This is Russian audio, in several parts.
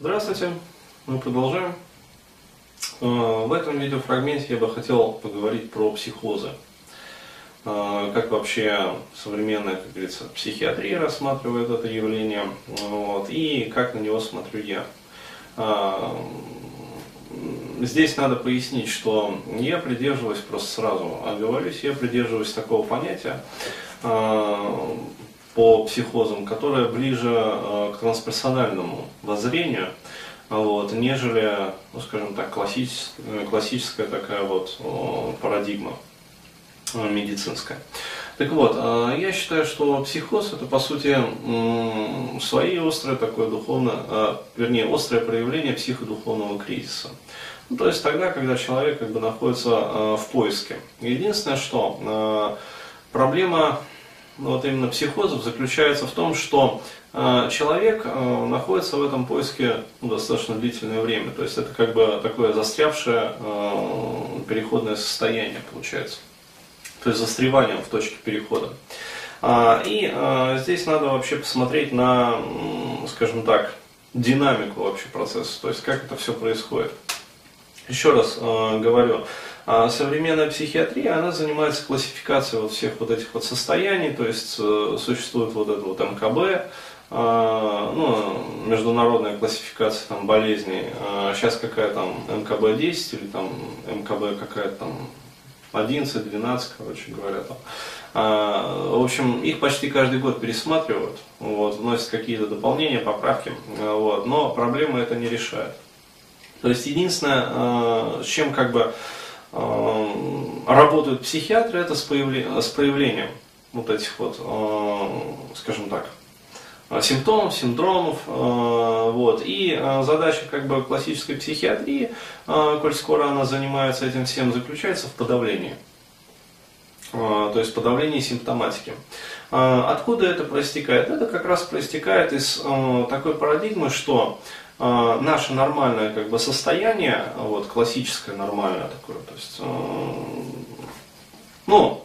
Здравствуйте, мы продолжаем. Э, в этом видеофрагменте я бы хотел поговорить про психозы. Э, как вообще современная, как говорится, психиатрия рассматривает это явление, вот, и как на него смотрю я. Э, здесь надо пояснить, что я придерживаюсь, просто сразу оговорюсь, я придерживаюсь такого понятия, по психозам, которая ближе э, к трансперсональному воззрению, вот, нежели, ну, скажем так, классическая, э, классическая такая вот парадигма э, медицинская. Так вот, я считаю, что психоз это по сути свои острое такое духовное, вернее, острое проявление психодуховного кризиса. Ну, то есть тогда, когда человек как бы находится в поиске. Единственное, что проблема вот именно психозов заключается в том, что э, человек э, находится в этом поиске ну, достаточно длительное время. То есть это как бы такое застрявшее э, переходное состояние получается. То есть застревание в точке перехода. А, и здесь надо вообще посмотреть на, скажем так, динамику вообще процесса, то есть как это все происходит. Еще раз говорю, а современная психиатрия, она занимается классификацией вот всех вот этих вот состояний, то есть э, существует вот это вот МКБ, а, ну, международная классификация там болезней, а сейчас какая там МКБ-10 или там МКБ какая-то там 11, 12, короче говоря, там. в общем, их почти каждый год пересматривают, вот, вносят какие-то дополнения, поправки, вот, но проблема это не решает. То есть единственное, с чем как бы работают психиатры, это с, появлением, с проявлением вот этих вот, э, скажем так, симптомов, синдромов. Э, вот. И задача как бы классической психиатрии, коль скоро она занимается этим всем, заключается в подавлении. То есть подавлении симптоматики. Откуда это проистекает? Это как раз проистекает из такой парадигмы, что э, наше нормальное как бы состояние, вот классическое нормальное такое, то есть, э, ну,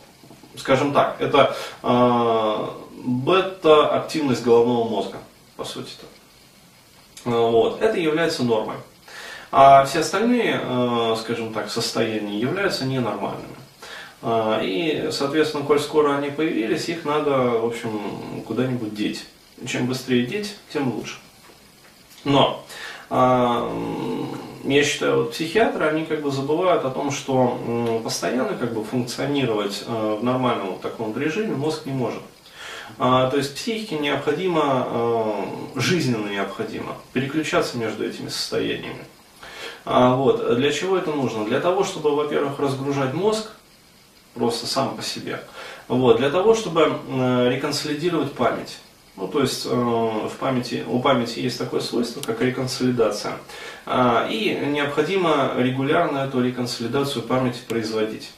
скажем так, это э, бета-активность головного мозга, по сути-то. Вот, это является нормой. А все остальные, э, скажем так, состояния являются ненормальными. И, соответственно, коль скоро они появились, их надо, в общем, куда-нибудь деть. Чем быстрее деть, тем лучше. Но а, я считаю, вот психиатры, они как бы забывают о том, что постоянно как бы функционировать а, в нормальном вот таком режиме мозг не может. А, то есть психике необходимо, жизненно необходимо переключаться между этими состояниями. Вот. Для чего это нужно? Для того, чтобы, во-первых, разгружать мозг, просто сам по себе. Вот. Для того, чтобы реконсолидировать память. Ну, то есть э, в памяти, у памяти есть такое свойство, как реконсолидация. Э, и необходимо регулярно эту реконсолидацию памяти производить.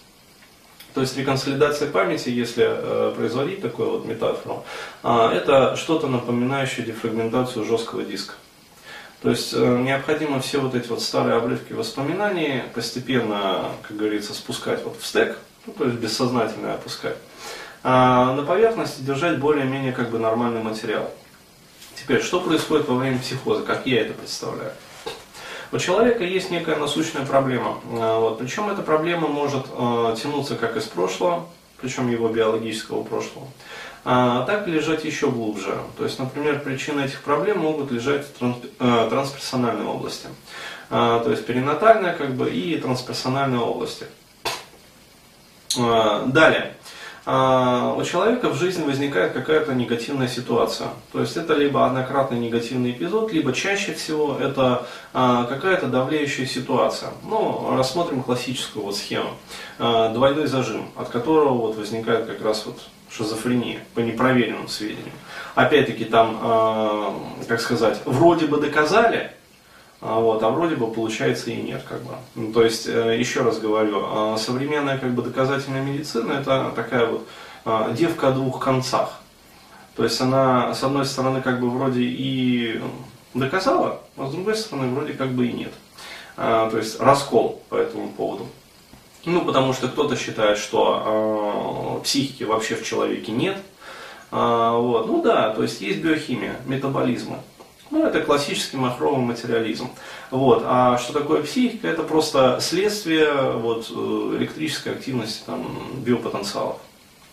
То есть реконсолидация памяти, если э, производить такую вот метафору, э, это что-то напоминающее дефрагментацию жесткого диска. То есть э, необходимо все вот эти вот старые обрывки воспоминаний постепенно, как говорится, спускать вот в стек, ну, то есть бессознательно опускать а на поверхности держать более-менее как бы нормальный материал. Теперь, что происходит во время психоза, как я это представляю? У человека есть некая насущная проблема. А, вот, причем эта проблема может э, тянуться как из прошлого, причем его биологического прошлого, а так и лежать еще глубже. То есть, например, причины этих проблем могут лежать в транс, э, трансперсональной области. А, то есть перинатальная как бы, и трансперсональной области. А, далее. А, у человека в жизни возникает какая-то негативная ситуация. То есть это либо однократный негативный эпизод, либо чаще всего это а, какая-то давлеющая ситуация. Ну, рассмотрим классическую вот схему. А, двойной зажим, от которого вот возникает как раз вот шизофрения, по непроверенным сведениям. Опять-таки там, как сказать, вроде бы доказали, а, вот, а вроде бы получается и нет, как бы. Ну, то есть, э, еще раз говорю, а, современная как бы доказательная медицина это такая вот а, девка о двух концах. То есть она, с одной стороны, как бы вроде и доказала, а с другой стороны, вроде как бы и нет. То есть раскол по этому поводу. Ну, потому что кто-то считает, что э, психики вообще в человеке нет. Э, вот. Ну да, то есть есть биохимия, метаболизмы. Ну, это классический махровый материализм. Вот. А что такое психика? Это просто следствие вот, э, электрической активности там, биопотенциалов.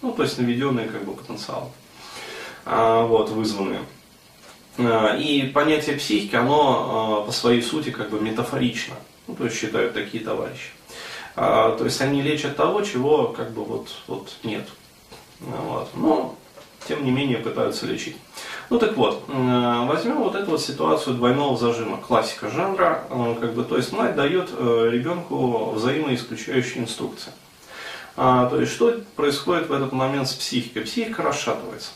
Ну, то есть наведенные как бы потенциалы, а, вот, вызванные. А, и понятие психики, оно а, по своей сути как бы метафорично. Ну, то есть считают такие товарищи. А, то есть они лечат того, чего как бы вот, вот нет. Вот. Но, тем не менее, пытаются лечить. Ну так вот, возьмем вот эту вот ситуацию двойного зажима, классика жанра, как бы, то есть мать дает э, ребенку взаимоисключающие инструкции. А, то есть что происходит в этот момент с психикой? Психика расшатывается.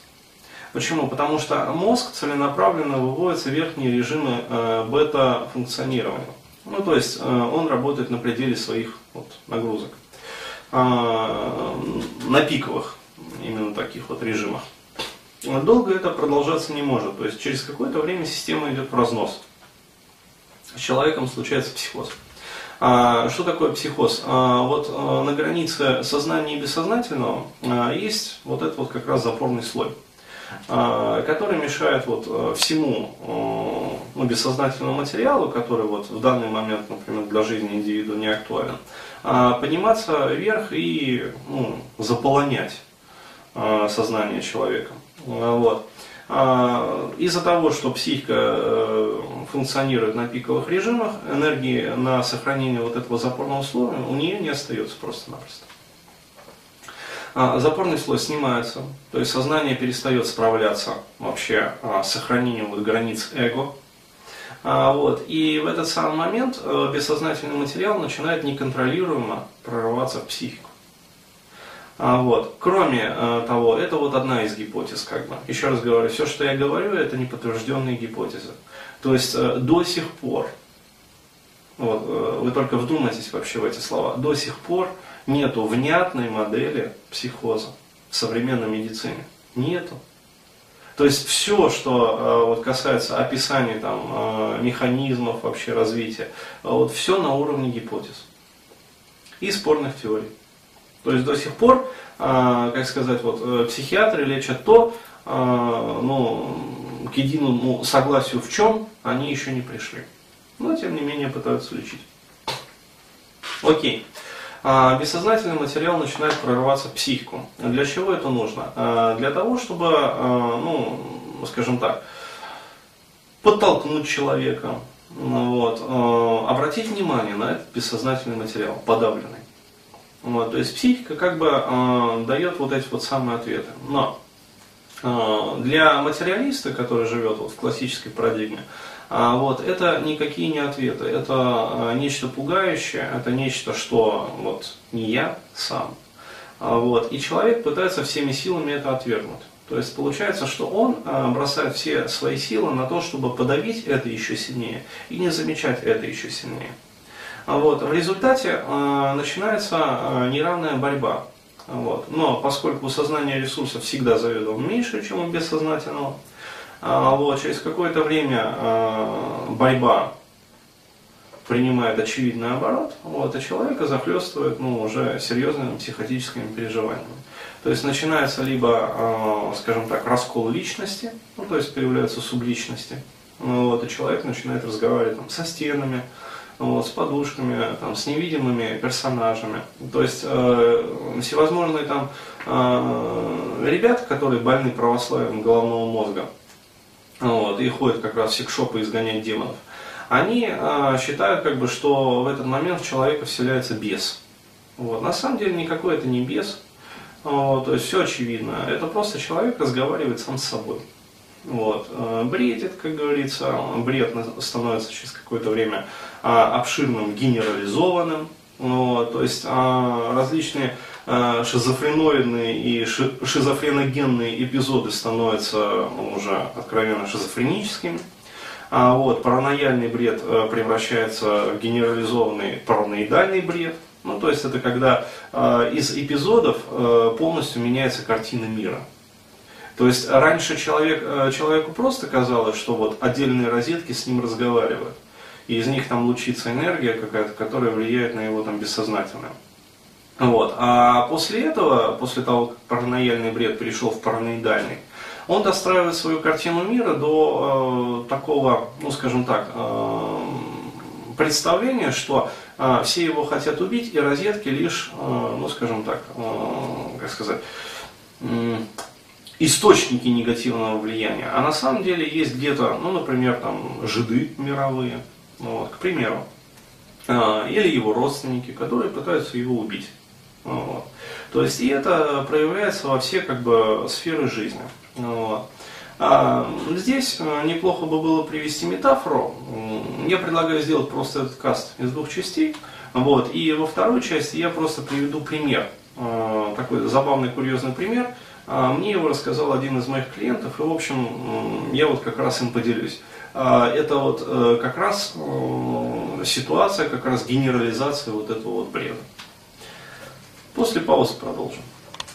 Почему? Потому что мозг целенаправленно выводится в верхние режимы э, бета-функционирования. Ну, то есть э, он работает на пределе своих вот, нагрузок. Э, на пиковых, именно таких вот режимах. Долго это продолжаться не может. То есть через какое-то время система идет в разнос. С человеком случается психоз. А, что такое психоз? А, вот а, на границе сознания и бессознательного есть вот этот вот как раз запорный слой. Который мешает вот всему ну, бессознательному материалу, который вот в данный момент, например, для жизни индивида не актуален, подниматься вверх и ну, заполонять э, сознание человека. Вот. А, из-за того, что психика функционирует на пиковых режимах, энергии на сохранение вот этого запорного слоя у нее не остается просто-напросто. А, запорный слой снимается, то есть сознание перестает справляться вообще а, с сохранением вот границ эго. А, вот. И в этот самый момент э, бессознательный материал начинает неконтролируемо прорываться в психику. Вот. Кроме э, того, это вот одна из гипотез, как бы. Еще раз говорю, все, что я говорю, это не подтвержденные гипотезы. То есть э, до сих пор, вот, вы только вдумайтесь вообще в эти слова, до сих пор нету внятной модели психоза в современной медицине. Нету. То есть все, что э, вот, касается описания там, э, механизмов вообще развития, вот, все на уровне гипотез и спорных теорий. То есть до сих пор, э, как сказать, вот, психиатры лечат то, ну, к единому согласию в чем они еще не пришли. Но тем не менее пытаются лечить. Окей а бессознательный материал начинает прорываться в психику. Для чего это нужно? А, для того, чтобы, а, ну, скажем так, подтолкнуть человека, вот, а, обратить внимание на этот бессознательный материал, подавленный. Вот, то есть психика как бы э, дает вот эти вот самые ответы. Но э, для материалиста, который живет вот в классической парадигме, а, вот, это никакие не ответы, это а, нечто пугающее, это нечто, что вот, не я сам. А, вот, и человек пытается всеми силами это отвергнуть. То есть получается, что он бросает все свои силы на то, чтобы подавить это еще сильнее и не замечать это еще сильнее. Вот. В результате начинается неравная борьба. Вот. Но поскольку сознание ресурсов всегда заведомо меньше, чем у бессознательного, а, вот, через какое-то время а, борьба принимает очевидный оборот, вот, и человека захлестывает ну, уже серьезными психотическими переживаниями. То есть начинается либо, а, скажем так, раскол личности, ну, то есть появляются субличности, ну, вот, и человек начинает разговаривать там, со стенами, вот, с подушками, там, с невидимыми персонажами. То есть э, всевозможные там э, ребята, которые больны православием головного мозга, вот, и ходят как раз в секшопы изгонять демонов, они э, считают, как бы, что в этот момент в человека вселяется бес. Вот. На самом деле никакой это не бес, вот, то есть все очевидно. Это просто человек разговаривает сам с собой. Вот. Э, бредит, как говорится, бред становится через какое-то время а, обширным, генерализованным. Вот. То есть а, различные Э, шизофреноидные и шизофреногенные эпизоды становятся уже откровенно шизофреническими. А вот паранояльный бред э, превращается в генерализованный параноидальный бред. Ну, то есть это когда э, из эпизодов э, полностью меняется картина мира. То есть раньше человек, э, человеку просто казалось, что вот отдельные розетки с ним разговаривают. И из них там лучится энергия какая-то, которая влияет на его там бессознательное. Вот. А после этого, после того, как паранояльный бред перешел в параноидальный, он достраивает свою картину мира до э, такого, ну скажем так, э, представления, что э, все его хотят убить, и розетки лишь, э, ну скажем так, э, как сказать, источники негативного влияния. А на самом деле есть где-то, ну, например, там, жиды мировые, вот, к примеру, э, или его родственники, которые пытаются его убить. Вот. То есть и это проявляется во все как бы сферы жизни. Вот. А здесь э, неплохо бы было привести метафору. Я предлагаю сделать просто этот каст из двух частей. Вот. И во второй части я просто приведу пример. Э, такой забавный, курьезный пример. А мне его рассказал один из моих клиентов, и, в общем, я вот как раз им поделюсь. А это вот э, как раз ситуация, как раз генерализация вот этого вот бреда. После паузы продолжим.